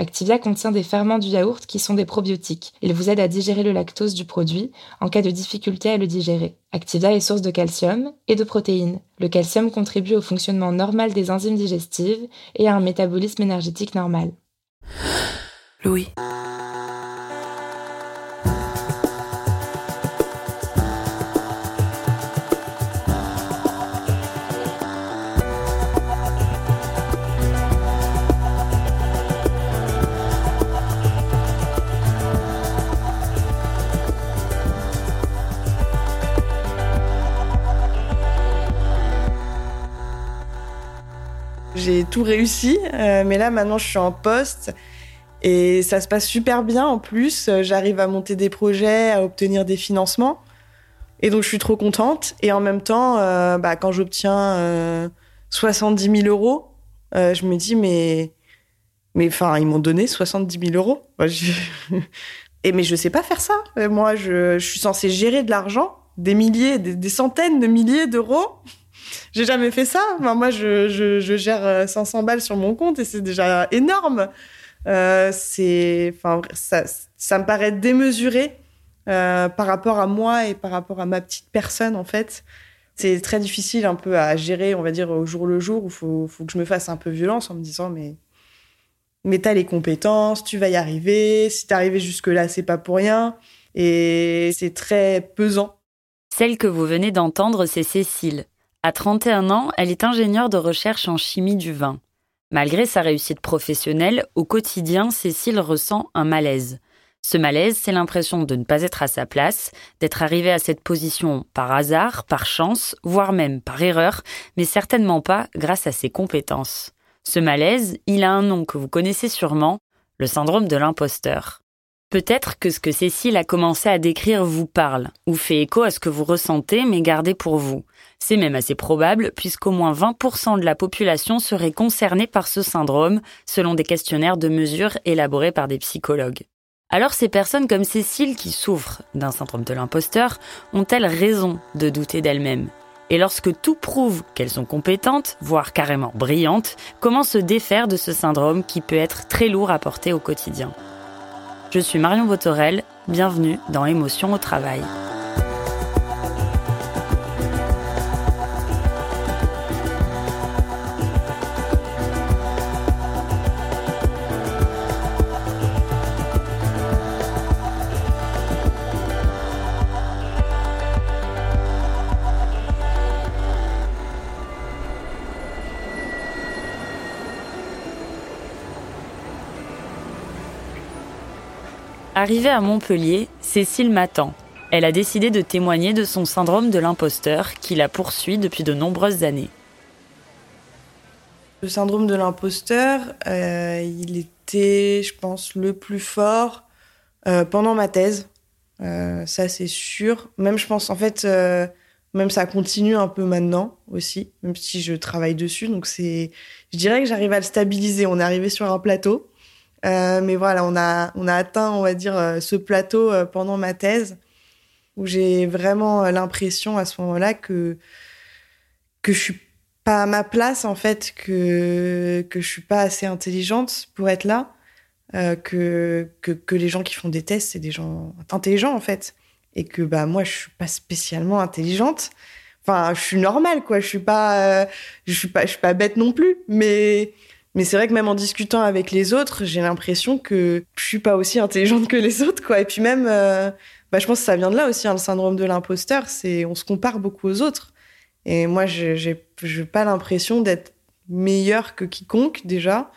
Activia contient des ferments du yaourt qui sont des probiotiques. Ils vous aident à digérer le lactose du produit en cas de difficulté à le digérer. Activia est source de calcium et de protéines. Le calcium contribue au fonctionnement normal des enzymes digestives et à un métabolisme énergétique normal. Louis. Tout réussi, euh, mais là maintenant je suis en poste et ça se passe super bien en plus. J'arrive à monter des projets, à obtenir des financements. Et donc je suis trop contente. Et en même temps, euh, bah, quand j'obtiens euh, 70 000 euros, euh, je me dis mais mais enfin ils m'ont donné 70 000 euros. et mais je sais pas faire ça. Moi je suis censée gérer de l'argent, des milliers, des centaines de milliers d'euros. J'ai jamais fait ça. moi, je, je, gère 500 euh, balles sur mon compte et c'est déjà énorme. Euh, ça, ça me paraît démesuré euh, par rapport à moi et par rapport à ma petite personne, en fait. C'est très difficile un peu à gérer, on va dire, au jour le jour, où il faut, faut que je me fasse un peu violence en me disant, mais, mais t'as les compétences, tu vas y arriver. Si t'es arrivé jusque-là, c'est pas pour rien. Et c'est très pesant. Celle que vous venez d'entendre, c'est Cécile. À 31 ans, elle est ingénieure de recherche en chimie du vin. Malgré sa réussite professionnelle, au quotidien, Cécile ressent un malaise. Ce malaise, c'est l'impression de ne pas être à sa place, d'être arrivée à cette position par hasard, par chance, voire même par erreur, mais certainement pas grâce à ses compétences. Ce malaise, il a un nom que vous connaissez sûrement, le syndrome de l'imposteur. Peut-être que ce que Cécile a commencé à décrire vous parle, ou fait écho à ce que vous ressentez, mais gardez pour vous. C'est même assez probable, puisqu'au moins 20% de la population serait concernée par ce syndrome, selon des questionnaires de mesure élaborés par des psychologues. Alors ces personnes comme Cécile qui souffrent d'un syndrome de l'imposteur ont-elles raison de douter d'elles-mêmes? Et lorsque tout prouve qu'elles sont compétentes, voire carrément brillantes, comment se défaire de ce syndrome qui peut être très lourd à porter au quotidien? Je suis Marion Botorel, bienvenue dans Émotion au travail. Arrivée à Montpellier, Cécile m'attend. Elle a décidé de témoigner de son syndrome de l'imposteur qui la poursuit depuis de nombreuses années. Le syndrome de l'imposteur, euh, il était, je pense, le plus fort euh, pendant ma thèse. ça, c'est sûr. Même, je pense, en fait, même ça continue un peu maintenant aussi, même si je travaille dessus. Donc, c'est, je dirais que j'arrive à le stabiliser. On est arrivé sur un plateau. Mais voilà, on a, on a atteint, on va dire, ce plateau pendant ma thèse où j'ai vraiment l'impression à ce moment-là que que je suis pas à ma place en fait, que que je suis pas assez intelligente pour être là, euh, que, que, les gens qui font des tests c'est des gens intelligents en fait, et que bah moi je suis pas spécialement intelligente. Enfin, je suis normale quoi, je suis pas euh, je suis pas je suis pas bête non plus, mais mais c'est vrai que même en discutant avec les autres, j'ai l'impression que je suis pas aussi intelligente que les autres quoi. Et puis même euh, bah, je pense que ça vient de là aussi, hein, le syndrome de l'imposteur, c'est on se compare beaucoup aux autres. Et moi, je n'ai pas l'impression d'être meilleure que quiconque déjà.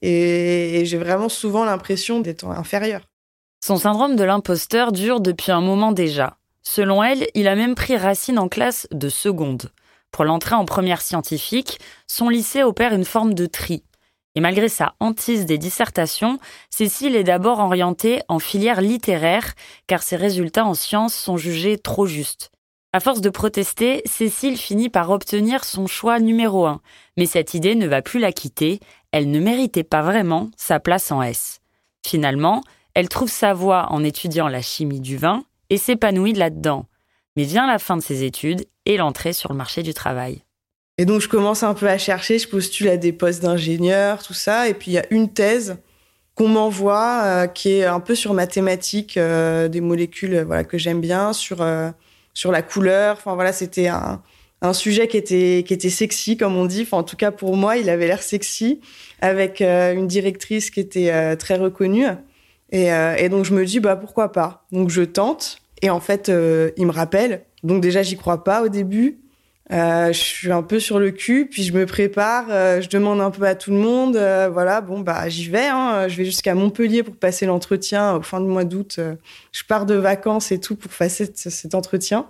Et, j'ai vraiment souvent l'impression d'être inférieure. Son syndrome de l'imposteur dure depuis un moment déjà. Selon elle, il a même pris racine en classe de seconde. Pour l'entrée en première scientifique, son lycée opère une forme de tri. Et malgré sa hantise des dissertations, Cécile est d'abord orientée en filière littéraire, car ses résultats en sciences sont jugés trop justes. À force de protester, Cécile finit par obtenir son choix numéro un. Mais cette idée ne va plus la quitter, elle ne méritait pas vraiment sa place en S. Finalement, elle trouve sa voie en étudiant la chimie du vin et s'épanouit là-dedans. Mais vient la fin de ses études et l'entrée sur le marché du travail. Et donc je commence un peu à chercher, je postule à des postes d'ingénieur, tout ça, et puis il y a une thèse qu'on m'envoie euh, qui est un peu sur mathématiques, euh, des molécules euh, voilà que j'aime bien, sur sur la couleur. Enfin voilà, c'était un, un sujet qui était qui était sexy comme on dit. Enfin en tout cas pour moi, il avait l'air sexy avec une directrice qui était très reconnue. Et, et, donc je me dis bah pourquoi pas. Donc je tente et en fait il me rappelle. Donc déjà j'y crois pas au début. Euh, je suis un peu sur le cul, puis je me prépare, euh, je demande un peu à tout le monde. Euh, voilà, bon, bah j'y vais. Hein, je vais jusqu'à Montpellier pour passer l'entretien au fin du mois d'août. je pars de vacances et tout pour passer cet entretien.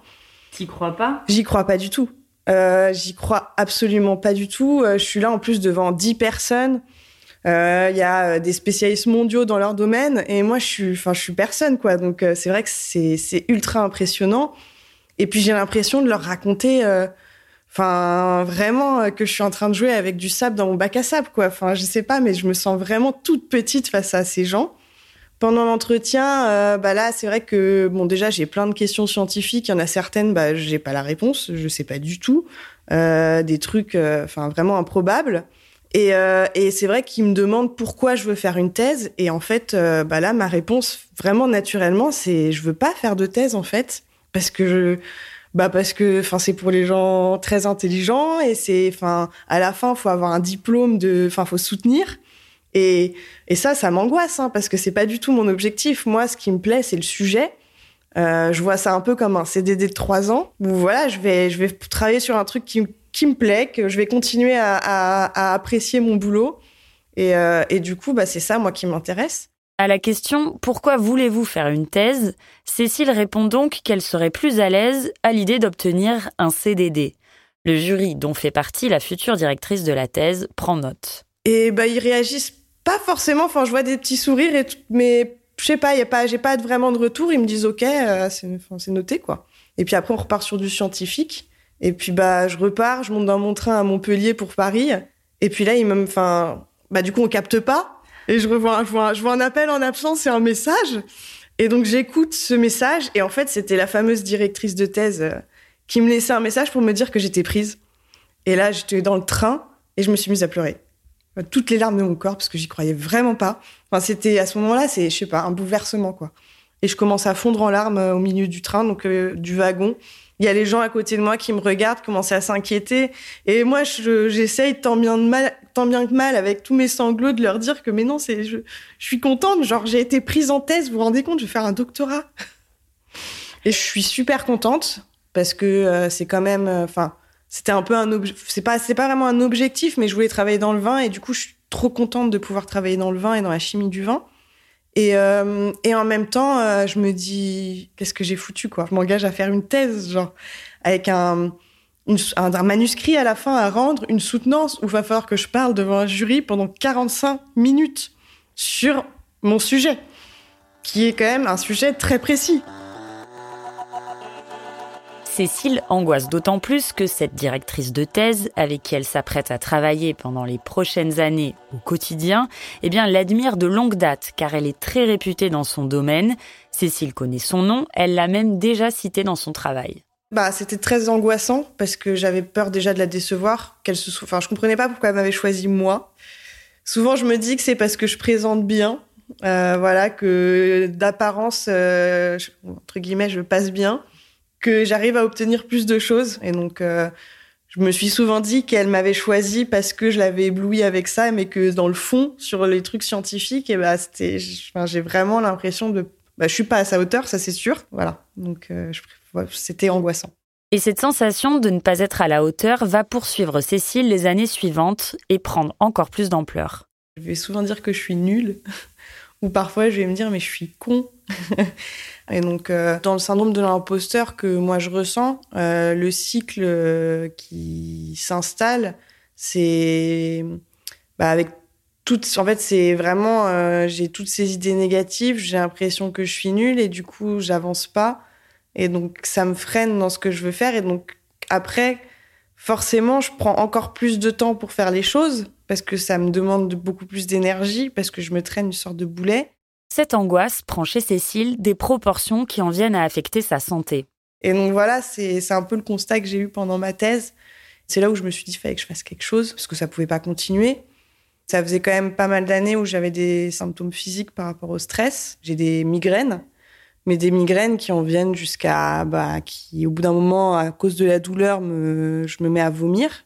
T'y crois pas? J'y crois pas du tout. j'y crois absolument pas du tout. je suis là en plus devant 10 personnes. Il y a des spécialistes mondiaux dans leur domaine et moi je suis, enfin je suis personne quoi. Donc c'est vrai que c'est ultra impressionnant. Et puis j'ai l'impression de leur raconter Enfin, vraiment euh, que je suis en train de jouer avec du sable dans mon bac à sable, quoi. Enfin, je sais pas, mais je me sens vraiment toute petite face à ces gens. Pendant l'entretien, euh, bah là, c'est vrai que bon, déjà, j'ai plein de questions scientifiques. Il y en a certaines, bah, j'ai pas la réponse, je sais pas du tout. Euh, des trucs, euh, enfin, vraiment improbables. Et, et c'est vrai qu'ils me demandent pourquoi je veux faire une thèse. Et en fait, bah là, ma réponse, vraiment naturellement, c'est je veux pas faire de thèse en fait, parce que je bah parce que enfin c'est pour les gens très intelligents et c'est enfin à la fin faut avoir un diplôme de enfin faut soutenir. Et et ça ça m'angoisse hein, parce que c'est pas du tout mon objectif. Moi ce qui me plaît c'est le sujet. Euh, je vois ça un peu comme un CDD de trois ans. Où voilà je vais je vais travailler sur un truc qui qui me plaît que je vais continuer à, à, à apprécier mon boulot. Et, euh, et du coup bah c'est ça moi qui m'intéresse à la question Pourquoi voulez-vous faire une thèse? Cécile répond donc qu'elle serait plus à l'aise à l'idée d'obtenir un CDD. Le jury, dont fait partie la future directrice de la thèse, prend note. Et bah ils réagissent pas forcément. Enfin, je vois des petits sourires, et mais je sais pas, pas, j'ai pas vraiment de retour. Ils me disent ok, euh, c'est noté quoi. Et puis après on repart sur du scientifique. Et puis bah je repars, je monte dans mon train à Montpellier pour Paris. Et puis là ils me, enfin, bah du coup on capte pas. Et je revois, je vois, un appel en absence et un message. Et donc j'écoute ce message et en fait c'était la fameuse directrice de thèse euh, qui me laissait un message pour me dire que j'étais prise. Et là j'étais dans le train et je me suis mise à pleurer. Toutes les larmes de mon corps parce que j'y croyais vraiment pas. Enfin c'était à ce moment-là c'est je sais pas un bouleversement quoi. Et je commence à fondre en larmes euh, au milieu du train donc euh, du wagon il y a les gens à côté de moi qui me regardent, commencent à s'inquiéter. Et moi, j'essaye tant bien que mal, avec tous mes sanglots, de leur dire que mais non, c'est, je, je suis contente. Genre, j'ai été prise en thèse. Vous vous rendez compte, je vais faire un doctorat. Et je suis super contente parce que euh, c'est quand même, euh, enfin, c'était un peu un c'est pas, c'est pas vraiment un objectif, mais je voulais travailler dans le vin et du coup, je suis trop contente de pouvoir travailler dans le vin et dans la chimie du vin. Et, euh, et en même temps, euh, je me dis, qu'est-ce que j'ai foutu, quoi Je m'engage à faire une thèse, genre, avec un, un, manuscrit à la fin à rendre, une soutenance, où il va falloir que je parle devant un jury pendant 45 minutes sur mon sujet, qui est quand même un sujet très précis. Cécile angoisse d'autant plus que cette directrice de thèse, avec qui elle s'apprête à travailler pendant les prochaines années au quotidien, eh bien, l'admire de longue date, car elle est très réputée dans son domaine. Cécile connaît son nom, elle l'a même déjà cité dans son travail. Bah, c'était très angoissant parce que j'avais peur déjà de la décevoir, qu'elle se, enfin, je comprenais pas pourquoi elle m'avait choisi moi. Souvent, je me dis que c'est parce que je présente bien, euh, voilà, que d'apparence, euh, entre guillemets, je passe bien que j'arrive à obtenir plus de choses. Et donc, euh, je me suis souvent dit qu'elle m'avait choisi parce que je l'avais ébloui avec ça, mais que dans le fond, sur les trucs scientifiques, et eh bah, c'était, enfin, j'ai vraiment l'impression de, bah, je suis pas à sa hauteur, ça c'est sûr. Voilà. Donc, euh, c'était angoissant. Et cette sensation de ne pas être à la hauteur va poursuivre Cécile les années suivantes et prendre encore plus d'ampleur. Je vais souvent dire que je suis nulle, ou parfois je vais me dire mais je suis con. Et donc, euh, dans le syndrome de l'imposteur que moi je ressens, euh, le cycle euh, qui s'installe, c'est bah, avec toutes. En fait, c'est vraiment. j'ai toutes ces idées négatives, j'ai l'impression que je suis nulle et du coup, j'avance pas. Et donc, ça me freine dans ce que je veux faire. Et donc, après, forcément, je prends encore plus de temps pour faire les choses parce que ça me demande beaucoup plus d'énergie, parce que je me traîne une sorte de boulet. Cette angoisse prend chez Cécile des proportions qui en viennent à affecter sa santé. Et donc voilà, c'est un peu le constat que j'ai eu pendant ma thèse. C'est là où je me suis dit, qu'il fallait que je fasse quelque chose, parce que ça pouvait pas continuer. Ça faisait quand même pas mal d'années où j'avais des symptômes physiques par rapport au stress. J'ai des migraines, mais des migraines qui en viennent jusqu'à, bah, qui au bout d'un moment, à cause de la douleur, je me mets à vomir.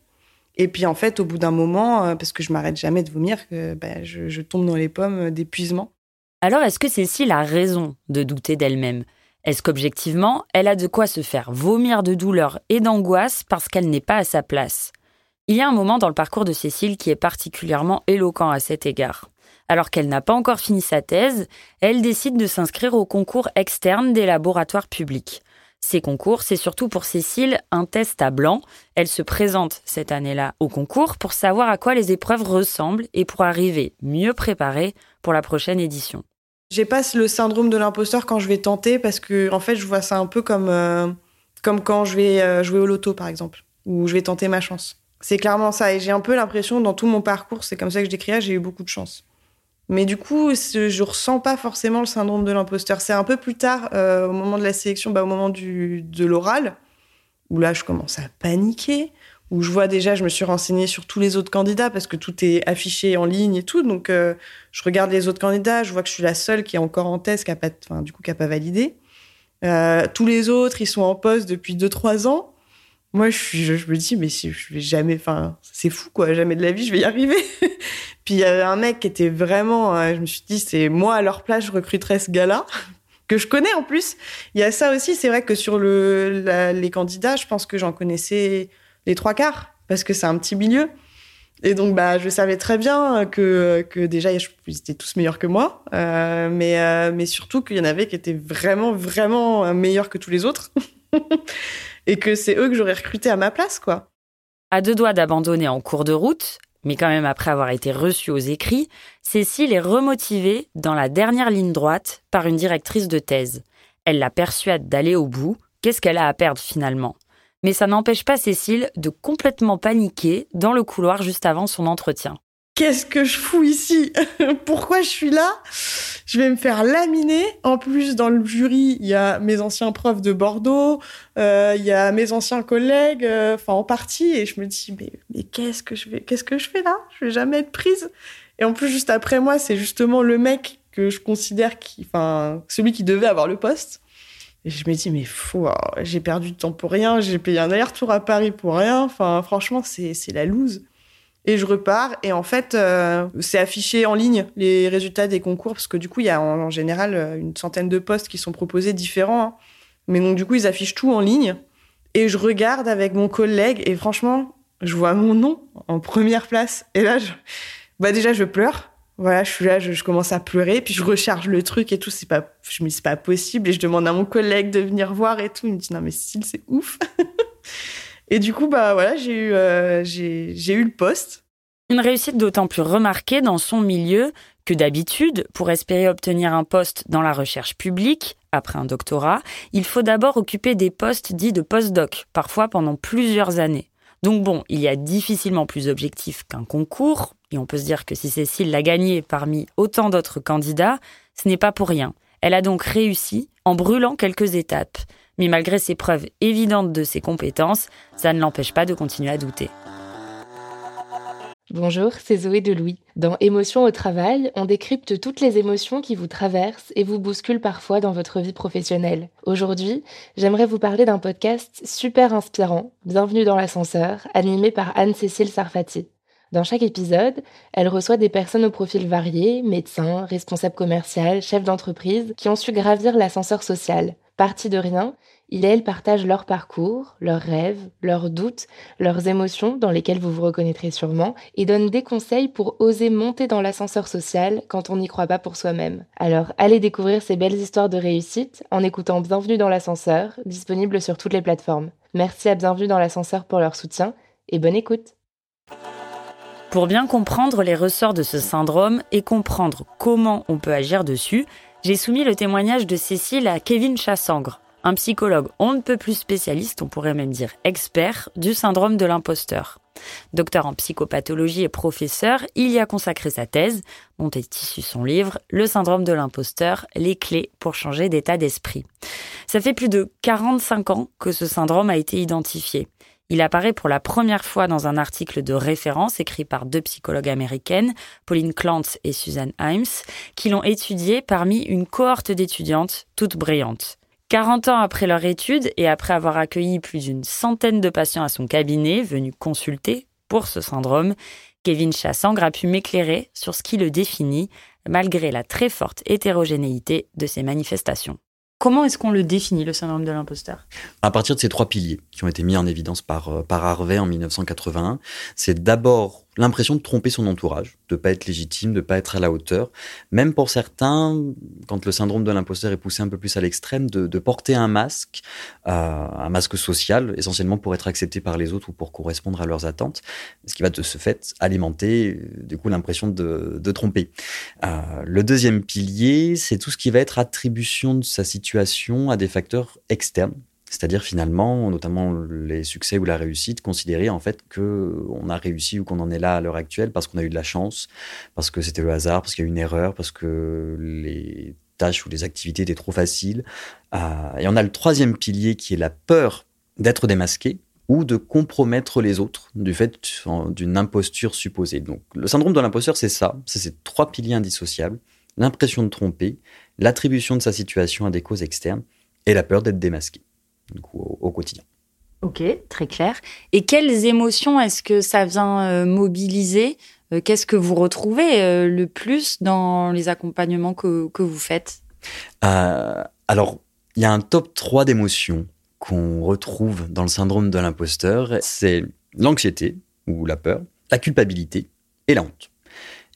Et puis en fait, au bout d'un moment, euh, parce que je m'arrête jamais de vomir, bah, je, je tombe dans les pommes d'épuisement. Alors est-ce que Cécile a raison de douter d'elle-même? Est-ce qu'objectivement, elle a de quoi se faire vomir de douleur et d'angoisse parce qu'elle n'est pas à sa place? Il y a un moment dans le parcours de Cécile qui est particulièrement éloquent à cet égard. Alors qu'elle n'a pas encore fini sa thèse, elle décide de s'inscrire au concours externe des laboratoires publics. Ces concours, c'est surtout pour Cécile un test à blanc. Elle se présente cette année-là au concours pour savoir à quoi les épreuves ressemblent et pour arriver mieux préparée pour la prochaine édition. J'ai pas le syndrome de l'imposteur quand je vais tenter parce que en fait je vois ça un peu comme euh, comme quand je vais euh, jouer au loto par exemple ou je vais tenter ma chance. C'est clairement ça et j'ai un peu l'impression dans tout mon parcours c'est comme ça que je décrirais j'ai eu beaucoup de chance. Mais du coup je ressens pas forcément le syndrome de l'imposteur. C'est un peu plus tard euh, au moment de la sélection, bah, au moment du de l'oral où là je commence à paniquer où je vois déjà, je me suis renseignée sur tous les autres candidats parce que tout est affiché en ligne et tout. Donc, euh, je regarde les autres candidats, je vois que je suis la seule qui est encore en thèse, qui a pas, enfin, du coup, qui a pas validé. Euh, tous les autres, ils sont en poste depuis 2-3 ans. Moi, je, me dis, mais si je vais jamais, enfin, c'est fou, quoi, jamais de la vie, je vais y arriver. Puis, il y avait un mec qui était vraiment, euh, je me suis dit, c'est moi à leur place, je recruterais ce gars-là, que je connais en plus. Il y a ça aussi, c'est vrai que sur le, les candidats, je pense que j'en connaissais les trois quarts, parce que c'est un petit milieu. Et donc, bah, je savais très bien que, que déjà, ils étaient tous meilleurs que moi, euh, mais, euh, mais surtout qu'il y en avait qui étaient vraiment, vraiment meilleurs que tous les autres. et que c'est eux que j'aurais recruté à ma place, quoi. À deux doigts d'abandonner en cours de route, mais quand même après avoir été reçue aux écrits, Cécile est remotivée dans la dernière ligne droite par une directrice de thèse. Elle la persuade d'aller au bout. Qu'est-ce qu'elle a à perdre finalement? Mais ça n'empêche pas Cécile de complètement paniquer dans le couloir juste avant son entretien. Qu'est-ce que je fous ici Pourquoi je suis là Je vais me faire laminer. En plus, dans le jury, il y a mes anciens profs de Bordeaux, euh, il y a mes anciens collègues, euh, enfin en partie, et je me dis mais, mais qu'est-ce que je vais, qu'est-ce que je fais là? Je vais jamais être prise. Et en plus, juste après moi, c'est justement le mec que je considère qui, enfin, celui qui devait avoir le poste. Et je me dis, mais fou, oh, j'ai perdu de temps pour rien, j'ai payé un aller-retour à Paris pour rien. Enfin, franchement, c'est la loose. Et je repars. Et en fait, euh, c'est affiché en ligne les résultats des concours parce que du coup, il y a en, général euh, une centaine de postes qui sont proposés différents. Hein. Mais donc, du coup, ils affichent tout en ligne. Et je regarde avec mon collègue et franchement, je vois mon nom en première place. Et là, bah déjà, je pleure voilà, je suis là, je, commence à pleurer, puis je recharge le truc et tout. C'est pas, je me dis c'est pas possible et je demande à mon collègue de venir voir et tout. Il me dit non mais Cécile c'est ouf. et du coup bah voilà, j'ai eu, euh, j'ai, eu le poste. Une réussite d'autant plus remarquée dans son milieu que d'habitude, pour espérer obtenir un poste dans la recherche publique, après un doctorat, il faut d'abord occuper des postes dits de postdoc, parfois pendant plusieurs années. Donc bon, il y a difficilement plus objectif qu'un concours, et on peut se dire que si Cécile l'a gagné parmi autant d'autres candidats, ce n'est pas pour rien. Elle a donc réussi en brûlant quelques étapes. Mais malgré ces preuves évidentes de ses compétences, ça ne l'empêche pas de continuer à douter. Bonjour, c'est Zoé de Louis. Dans Émotions au travail, on décrypte toutes les émotions qui vous traversent et vous bousculent parfois dans votre vie professionnelle. Aujourd'hui, j'aimerais vous parler d'un podcast super inspirant, Bienvenue dans l'ascenseur, animé par Anne-Cécile Sarfati. Dans chaque épisode, elle reçoit des personnes au profil varié, médecins, responsables commerciaux, chefs d'entreprise, qui ont su gravir l'ascenseur social. Parti de rien, il et elle partagent leur parcours, leurs rêves, leurs doutes, leurs émotions dans lesquelles vous vous reconnaîtrez sûrement, et donnent des conseils pour oser monter dans l'ascenseur social quand on n'y croit pas pour soi-même. Alors allez découvrir ces belles histoires de réussite en écoutant Bienvenue dans l'ascenseur, disponible sur toutes les plateformes. Merci à Bienvenue dans l'ascenseur pour leur soutien et bonne écoute. Pour bien comprendre les ressorts de ce syndrome et comprendre comment on peut agir dessus, j'ai soumis le témoignage de Cécile à Kevin Chassangre, un psychologue on ne peut plus spécialiste, on pourrait même dire expert, du syndrome de l'imposteur. Docteur en psychopathologie et professeur, il y a consacré sa thèse, dont est issu son livre Le syndrome de l'imposteur, les clés pour changer d'état d'esprit. Ça fait plus de 45 ans que ce syndrome a été identifié. Il apparaît pour la première fois dans un article de référence écrit par deux psychologues américaines, Pauline Clance et Suzanne Himes, qui l'ont étudié parmi une cohorte d'étudiantes toutes brillantes. 40 ans après leur étude et après avoir accueilli plus d'une centaine de patients à son cabinet venus consulter pour ce syndrome, Kevin Chassangre a pu m'éclairer sur ce qui le définit malgré la très forte hétérogénéité de ses manifestations. Comment est-ce qu'on le définit, le syndrome de l'imposteur? À partir de ces trois piliers qui ont été mis en évidence par, euh, par Harvey en 1981, c'est d'abord l'impression de tromper son entourage, de pas être légitime, de pas être à la hauteur. Même pour certains, quand le syndrome de l'imposteur est poussé un peu plus à l'extrême, de, porter un masque, euh, un masque social, essentiellement pour être accepté par les autres ou pour correspondre à leurs attentes, ce qui va de ce fait alimenter du coup l'impression de, de, tromper. Euh, le deuxième pilier, c'est tout ce qui va être attribution de sa situation à des facteurs externes c'est-à-dire finalement, notamment les succès ou la réussite, considérer en fait que on a réussi ou qu'on en est là à l'heure actuelle parce qu'on a eu de la chance, parce que c'était le hasard, parce qu'il y a eu une erreur, parce que les tâches ou les activités étaient trop faciles. Euh, et on a le troisième pilier qui est la peur d'être démasqué ou de compromettre les autres du fait d'une imposture supposée. Donc le syndrome de l'imposteur, c'est ça, c'est ces trois piliers indissociables, l'impression de tromper, l'attribution de sa situation à des causes externes et la peur d'être démasqué du coup, au, quotidien. Ok, très clair. Et quelles émotions est-ce que ça vient euh, mobiliser euh, Qu'est-ce que vous retrouvez euh, le plus dans les accompagnements que, que vous faites? Alors, il y a un top 3 d'émotions qu'on retrouve dans le syndrome de l'imposteur. C'est l'anxiété ou la peur, la culpabilité et la honte.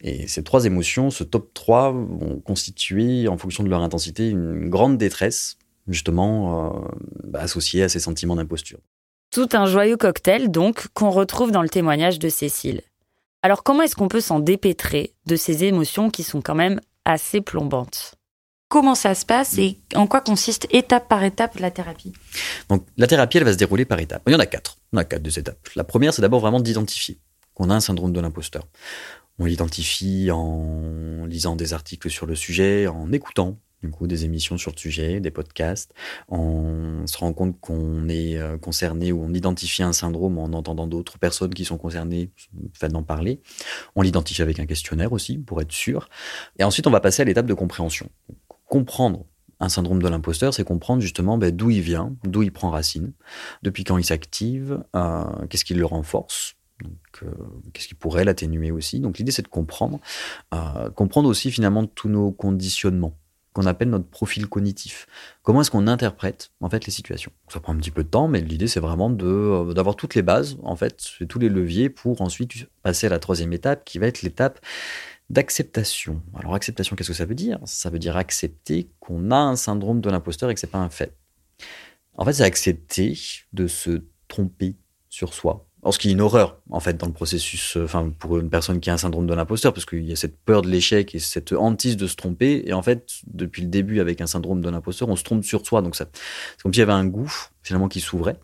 Et ces trois émotions, ce top 3, vont constituer, en fonction de leur intensité, une grande détresse justement euh, bah, associé à ces sentiments d'imposture. Tout un joyeux cocktail, donc, qu'on retrouve dans le témoignage de Cécile. Alors comment est-ce qu'on peut s'en dépêtrer de ces émotions qui sont quand même assez plombantes? Comment ça se passe et en quoi consiste étape par étape la thérapie? Donc la thérapie, elle va se dérouler par étapes. Il y en a quatre. On a quatre de étapes. La première, c'est d'abord vraiment d'identifier qu'on a un syndrome de l'imposteur. On l'identifie en lisant des articles sur le sujet, en écoutant du coup, des émissions sur le sujet, des podcasts. On se rend compte qu'on est euh, concerné ou on identifie un syndrome en entendant d'autres personnes qui sont concernées, fait d'en parler. On l'identifie avec un questionnaire aussi, pour être sûr. Et ensuite, on va passer à l'étape de compréhension. Comprendre un syndrome de l'imposteur, c'est comprendre justement ben, d'où il vient, d'où il prend racine, depuis quand il s'active, euh, qu'est-ce qui le renforce, euh, qu'est-ce qui pourrait l'atténuer aussi Donc, l'idée, c'est de comprendre, comprendre aussi finalement tous nos conditionnements qu'on appelle notre profil cognitif. Comment est-ce qu'on interprète en fait les situations? Ça prend un petit peu de temps, mais l'idée c'est vraiment euh, d'avoir toutes les bases en fait, tous les leviers pour ensuite passer à la troisième étape, qui va être l'étape d'acceptation. Alors acceptation, qu'est-ce que ça veut dire? Ça veut dire accepter qu'on a un syndrome de l'imposteur et que c'est pas un fait. En fait, c'est accepter de se tromper sur soi ce qui est une horreur, en fait, dans le processus, euh, enfin, pour une personne qui a un syndrome de l'imposteur, parce qu'il y a cette peur de l'échec et cette hantise de se tromper. Et en fait, depuis le début, avec un syndrome de l'imposteur, on se trompe sur soi. Donc, c'est comme s'il y avait un gouffre, finalement, qui s'ouvrait.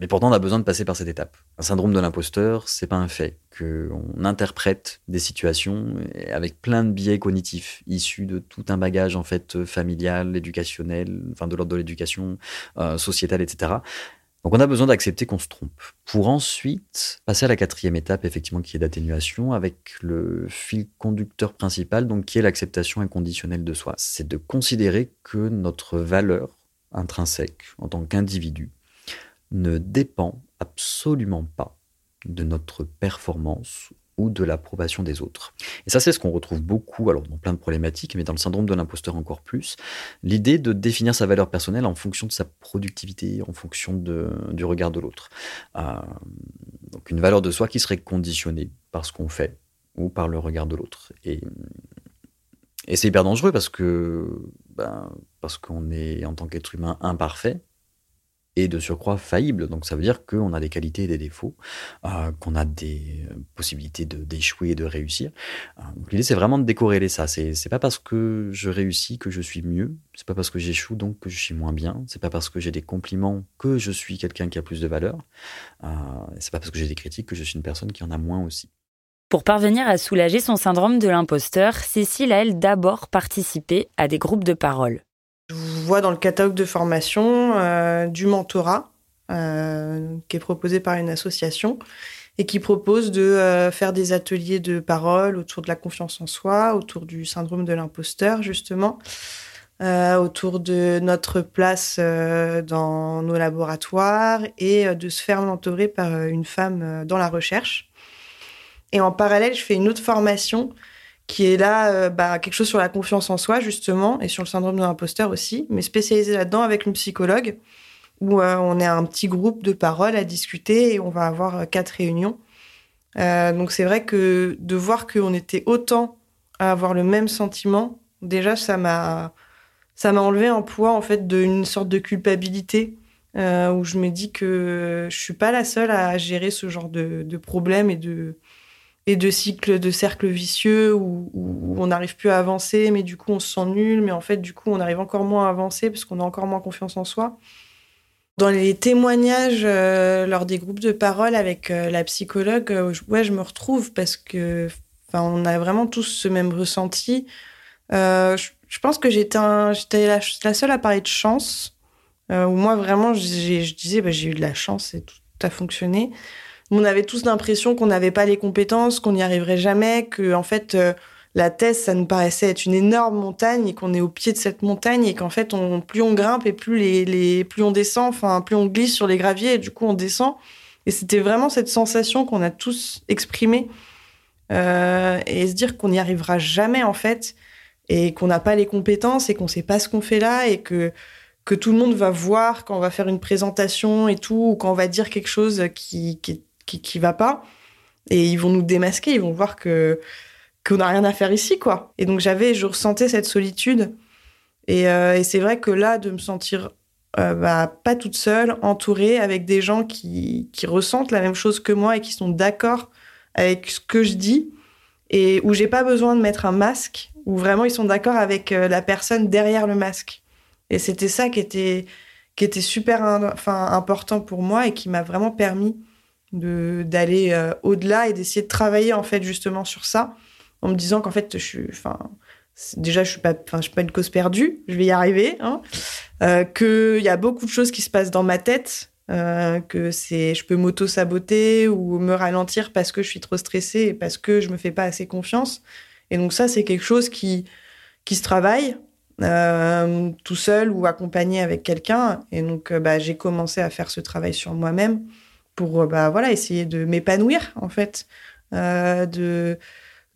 Mais pourtant, on a besoin de passer par cette étape. Un syndrome de l'imposteur, c'est pas un fait. Qu'on interprète des situations avec plein de biais cognitifs, issus de tout un bagage, en fait, familial, éducationnel, enfin, de l'ordre de l'éducation, euh, sociétale, etc donc on a besoin d'accepter qu'on se trompe pour ensuite passer à la quatrième étape effectivement qui est d'atténuation avec le fil conducteur principal donc qui est l'acceptation inconditionnelle de soi. C'est de considérer que notre valeur intrinsèque en tant qu'individu ne dépend absolument pas de notre performance ou de l'approbation des autres. Et ça, c'est ce qu'on retrouve beaucoup, alors dans plein de problématiques, mais dans le syndrome de l'imposteur encore plus, l'idée de définir sa valeur personnelle en fonction de sa productivité, en fonction du regard de l'autre. Euh, donc une valeur de soi qui serait conditionnée par ce qu'on fait ou par le regard de l'autre. Et, et c'est hyper dangereux parce que ben, parce qu'on est en tant qu'être humain imparfait, et de surcroît faillible. Donc ça veut dire qu'on a des qualités et des défauts, euh, qu'on a des euh, possibilités d'échouer et de réussir. Euh, l'idée c'est vraiment de décorréler ça. C'est pas parce que je réussis que je suis mieux. C'est pas parce que j'échoue donc que je suis moins bien. C'est pas parce que j'ai des compliments que je suis quelqu'un qui a plus de valeur. C'est pas parce que j'ai des critiques que je suis une personne qui en a moins aussi. Pour parvenir à soulager son syndrome de l'imposteur, Cécile a elle d'abord participé à des groupes de parole. Je vois dans le catalogue de formation euh, du mentorat euh, qui est proposé par une association et qui propose de euh, faire des ateliers de parole autour de la confiance en soi, autour du syndrome de l'imposteur justement, autour de notre place dans nos laboratoires et de se faire mentorer par une femme dans la recherche. Et en parallèle, je fais une autre formation qui est là euh, bah, quelque chose sur la confiance en soi justement et sur le syndrome de l'imposteur aussi, mais spécialisé là-dedans avec une psychologue où euh, on est un petit groupe de parole à discuter et on va avoir euh, quatre réunions. donc c'est vrai que de voir qu'on était autant à avoir le même sentiment, déjà ça m'a ça m'a enlevé un poids en fait d'une sorte de culpabilité où je me dis que je suis pas la seule à gérer ce genre de, de problèmes et de et de cycles de cercles vicieux où, on n'arrive plus à avancer, mais du coup on se sent nul, mais en fait du coup on arrive encore moins à avancer parce qu'on a encore moins confiance en soi. Dans les témoignages euh, lors des groupes de parole avec euh, la psychologue, euh, ouais, je me retrouve parce que on a vraiment tous ce même ressenti. Je, pense que j'étais la, seule à parler de chance, où moi vraiment je disais bah, j'ai eu de la chance et tout a fonctionné on avait tous l'impression qu'on n'avait pas les compétences, qu'on n'y arriverait jamais, que en fait euh, la thèse ça nous paraissait être une énorme montagne et qu'on est au pied de cette montagne et qu'en fait plus on grimpe et plus les, plus on descend, enfin plus on glisse sur les graviers et du coup on descend. Et c'était vraiment cette sensation qu'on a tous exprimée euh, et se dire qu'on n'y arrivera jamais en fait et qu'on n'a pas les compétences et qu'on sait pas ce qu'on fait là et que que tout le monde va voir quand on va faire une présentation et tout ou quand on va dire quelque chose qui, qui est qui, qui va pas. Et ils vont nous démasquer, ils vont voir que qu'on n'a rien à faire ici, quoi. Et donc j'avais, je ressentais cette solitude. Et, euh, et c'est vrai que là, de me sentir euh, bah, pas toute seule, entourée, avec des gens qui, qui ressentent la même chose que moi et qui sont d'accord avec ce que je dis, et où j'ai pas besoin de mettre un masque, où vraiment ils sont d'accord avec euh, la personne derrière le masque. Et c'était ça qui était, qui était super enfin, important pour moi et qui m'a vraiment permis d'aller euh, au-delà et d'essayer de travailler en fait justement sur ça en me disant qu'en fait je suis enfin déjà je suis pas je suis pas une cause perdue je vais y arriver hein, euh, que il y a beaucoup de choses qui se passent dans ma tête euh, que c'est je peux m'auto saboter ou me ralentir parce que je suis trop stressée et parce que je me fais pas assez confiance. Et donc ça c'est quelque chose qui qui se travaille tout seul ou accompagné avec quelqu'un. Et donc bah, j'ai commencé à faire ce travail sur moi-même pour euh, bah, voilà, essayer de m'épanouir, en fait, euh, de,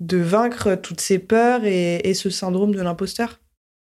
vaincre toutes ces peurs et, et ce syndrome de l'imposteur.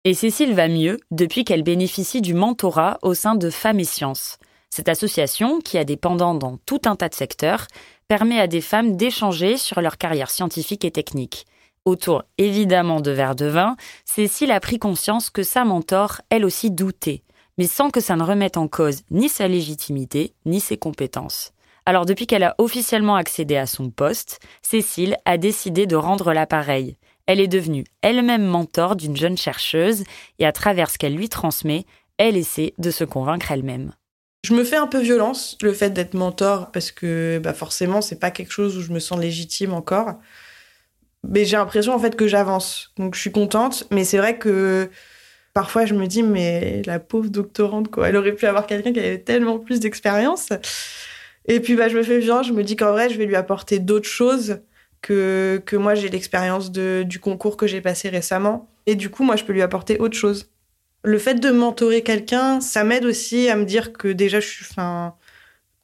Et Cécile va mieux depuis qu'elle bénéficie du mentorat au sein de Femmes et Sciences. Cette association, qui a des pendants dans tout un tas de secteurs, permet à des femmes d'échanger sur leur carrière scientifique et technique. Autour évidemment de verres de vin, Cécile a pris conscience que sa mentor, elle aussi, doutait mais sans que ça ne remette en cause ni sa légitimité, ni ses compétences. Alors depuis qu'elle a officiellement accédé à son poste, Cécile a décidé de rendre l'appareil. Elle est devenue elle-même mentor d'une jeune chercheuse et à travers ce qu'elle lui transmet, elle essaie de se convaincre elle-même. Je me fais un peu violence le fait d'être mentor parce que bah forcément c'est pas quelque chose où je me sens légitime encore. Mais j'ai l'impression en fait que j'avance. Donc je suis contente, mais c'est vrai que parfois je me dis mais la pauvre doctorante quoi, elle aurait pu avoir quelqu'un qui avait tellement plus d'expérience. Et puis bah je me fais violence, je me dis qu'en vrai je vais lui apporter d'autres choses que que moi j'ai l'expérience du concours que j'ai passé récemment et du coup moi je peux lui apporter autre chose. Le fait de mentorer quelqu'un, ça m'aide aussi à me dire que déjà, je suis, enfin,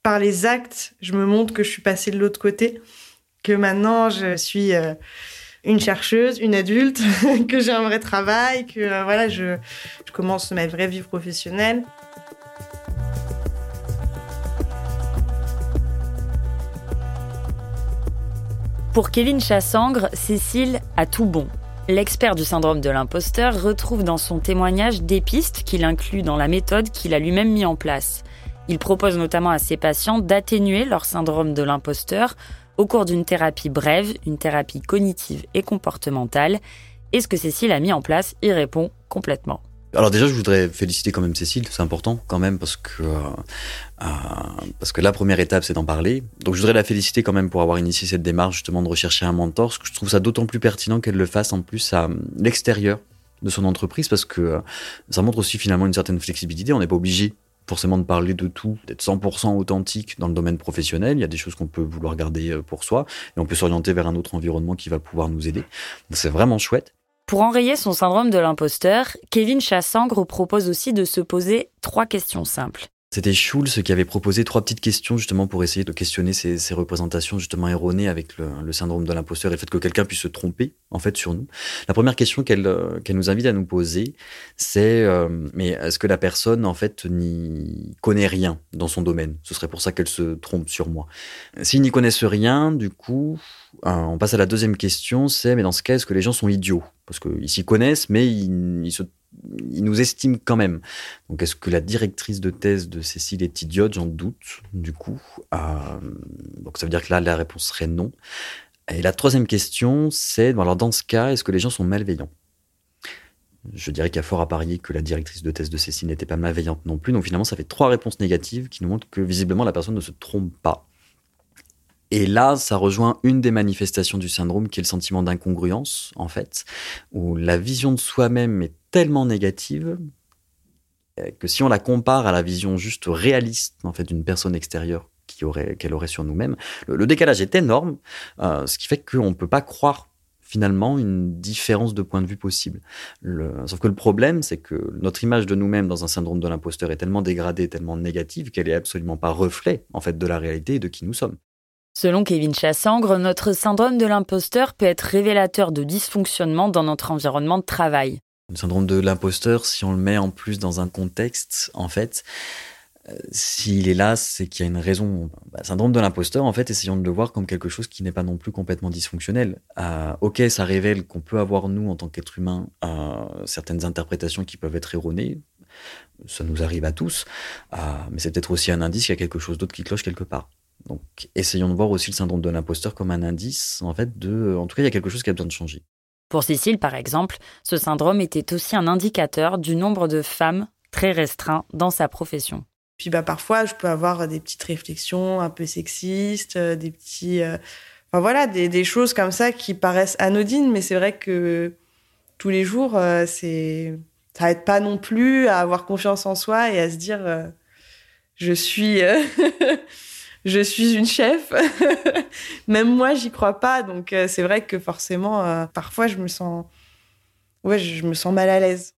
par les actes, je me montre que je suis passée de l'autre côté, que maintenant je suis euh, une chercheuse, une adulte, que j'ai un vrai travail, que euh, voilà, je, je commence ma vraie vie professionnelle. Pour Kevin Chassangre, Cécile a tout bon. L'expert du syndrome de l'imposteur retrouve dans son témoignage des pistes qu'il inclut dans la méthode qu'il a lui-même mis en place. Il propose notamment à ses patients d'atténuer leur syndrome de l'imposteur au cours d'une thérapie brève, une thérapie cognitive et comportementale. Et ce que Cécile a mis en place? Y répond complètement. Alors déjà, je voudrais féliciter quand même Cécile, c'est important quand même parce que euh, euh, parce que la première étape, c'est d'en parler. Donc je voudrais la féliciter quand même pour avoir initié cette démarche justement de rechercher un mentor. Parce que je trouve ça d'autant plus pertinent qu'elle le fasse en plus à l'extérieur de son entreprise parce que euh, ça montre aussi finalement une certaine flexibilité. On n'est pas obligé forcément de parler de tout, d'être 100% authentique dans le domaine professionnel. Il y a des choses qu'on peut vouloir garder pour soi et on peut s'orienter vers un autre environnement qui va pouvoir nous aider. C'est vraiment chouette. Pour enrayer son syndrome de l'imposteur, Kevin Chassangre propose aussi de se poser trois questions simples. C'était Schulz qui avait proposé trois petites questions justement pour essayer de questionner ces, représentations justement erronées avec le, syndrome de l'imposteur et le fait que quelqu'un puisse se tromper en fait sur nous. La première question qu'elle euh, nous invite à nous poser, c'est euh, mais est-ce que la personne en fait n'y connaît rien dans son domaine? Ce serait pour ça qu'elle se trompe sur moi. S'ils n'y connaissent rien, du coup, euh, on passe à la deuxième question, c'est mais dans ce cas, est-ce que les gens sont idiots? Parce qu'ils s'y connaissent, mais ils, ils se il nous estime quand même. Donc, est-ce que la directrice de thèse de Cécile est idiote? J'en doute, du coup. Euh, donc, ça veut dire que là, la réponse serait non. Et la troisième question, c'est, alors dans ce cas, est-ce que les gens sont malveillants? Je dirais qu'il y a fort à parier que la directrice de thèse de Cécile n'était pas malveillante non plus. Donc, finalement, ça fait trois réponses négatives qui nous montrent que visiblement, la personne ne se trompe pas. Et là, ça rejoint une des manifestations du syndrome qui est le sentiment d'incongruence, en fait, où la vision de soi-même est tellement négative euh, que si on la compare à la vision juste réaliste en fait d'une personne extérieure qui aurait qu'elle aurait sur nous-mêmes, le, décalage est énorme, euh, ce qui fait qu'on ne peut pas croire finalement une différence de point de vue possible. Le, sauf que le problème, c'est que notre image de nous-mêmes dans un syndrome de l'imposteur est tellement dégradée, tellement négative qu'elle est absolument pas reflet en fait de la réalité et de qui nous sommes. Selon Kevin Chassangre, notre syndrome de l'imposteur peut être révélateur de dysfonctionnement dans notre environnement de travail. Le syndrome de l'imposteur, si on le met en plus dans un contexte, en fait, euh, s'il est là, c'est qu'il y a une raison. Bah, syndrome de l'imposteur, en fait, essayons de le voir comme quelque chose qui n'est pas non plus complètement dysfonctionnel. Euh, ok, ça révèle qu'on peut avoir, nous, en tant qu'être humain, euh, certaines interprétations qui peuvent être erronées. Ça nous arrive à tous. Mais c'est peut-être aussi un indice qu'il y a quelque chose d'autre qui cloche quelque part. Donc, essayons de voir aussi le syndrome de l'imposteur comme un indice, en fait, de. En tout cas, il y a quelque chose qui a besoin de changer. Pour Cécile, par exemple, ce syndrome était aussi un indicateur du nombre de femmes très restreint dans sa profession. Puis bah parfois, je peux avoir des petites réflexions un peu sexistes, euh, des petits, euh... enfin voilà, des, choses comme ça qui paraissent anodines, mais c'est vrai que tous les jours, euh, c'est, ça aide pas non plus à avoir confiance en soi et à se dire, je suis je suis une chef. Même moi, j'y crois pas. Donc, euh, c'est vrai que forcément, euh, parfois, je me sens, ouais, je me sens mal à l'aise.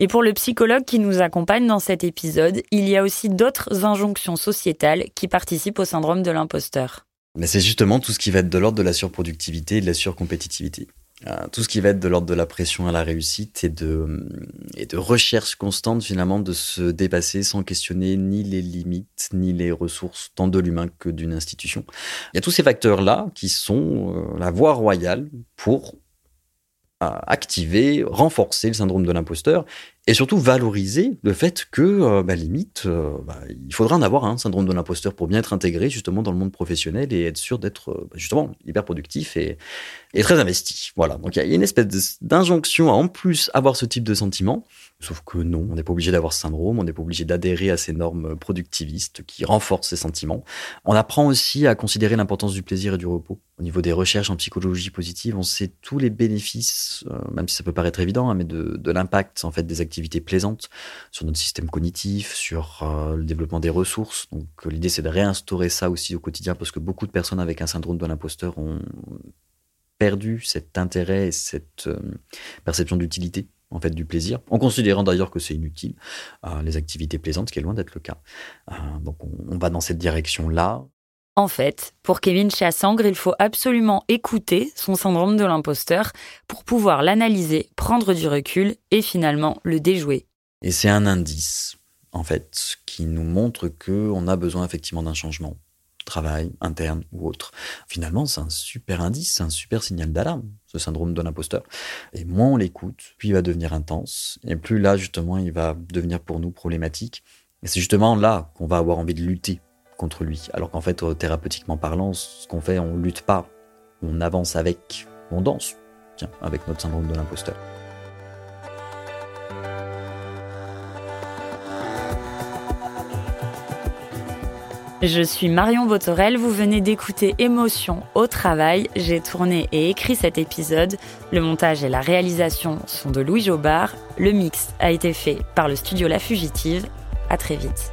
Et pour le psychologue qui nous accompagne dans cet épisode, il y a aussi d'autres injonctions sociétales qui participent au syndrome de l'imposteur. Mais c'est justement tout ce qui va être de l'ordre de la surproductivité et de la surcompétitivité. Euh, tout ce qui va être de l'ordre de la pression à la réussite et de, et de recherche constante finalement de se dépasser sans questionner ni les limites ni les ressources tant de l'humain que d'une institution. Il y a tous ces facteurs-là qui sont euh, la voie royale pour euh, activer, renforcer le syndrome de l'imposteur et surtout valoriser le fait que, euh, bah, limite, euh, bah, il faudra en avoir un syndrome de l'imposteur pour bien être intégré justement dans le monde professionnel et être sûr d'être euh, bah, justement hyper productif et, et très investi. Voilà. Donc il y a une espèce d'injonction à en plus avoir ce type de sentiment. Sauf que non, on n'est pas obligé d'avoir syndrome, on n'est pas obligé d'adhérer à ces normes productivistes qui renforcent ces sentiments. On apprend aussi à considérer l'importance du plaisir et du repos. Au niveau des recherches en psychologie positive, on sait tous les bénéfices, euh, même si ça peut paraître évident, hein, mais de, l'impact en fait des activités plaisantes sur notre système cognitif, sur euh, le développement des ressources. Donc l'idée c'est de réinstaurer ça aussi au quotidien parce que beaucoup de personnes avec un syndrome de l'imposteur ont perdu cet intérêt et cette euh, perception d'utilité en fait du plaisir, en considérant d'ailleurs que c'est inutile, euh, les activités plaisantes, ce qui est loin d'être le cas. Euh, donc on, on, va dans cette direction-là. En fait, pour Kevin Chassangre, il faut absolument écouter son syndrome de l'imposteur pour pouvoir l'analyser, prendre du recul et finalement le déjouer. Et c'est un indice, en fait, qui nous montre qu'on a besoin effectivement d'un changement travail interne ou autre. Finalement, c'est un super indice, c'est un super signal d'alarme, ce syndrome de l'imposteur. Et moins on l'écoute, plus il va devenir intense, et plus là, justement, il va devenir pour nous problématique. Et c'est justement là qu'on va avoir envie de lutter contre lui. Alors qu'en fait, thérapeutiquement parlant, ce qu'on fait, on lutte pas, on avance avec, on danse, tiens, avec notre syndrome de l'imposteur. Je suis Marion Botorel, vous venez d'écouter Émotion au travail. J'ai tourné et écrit cet épisode. Le montage et la réalisation sont de Louis Jobard. Le mix a été fait par le studio La Fugitive. À très vite.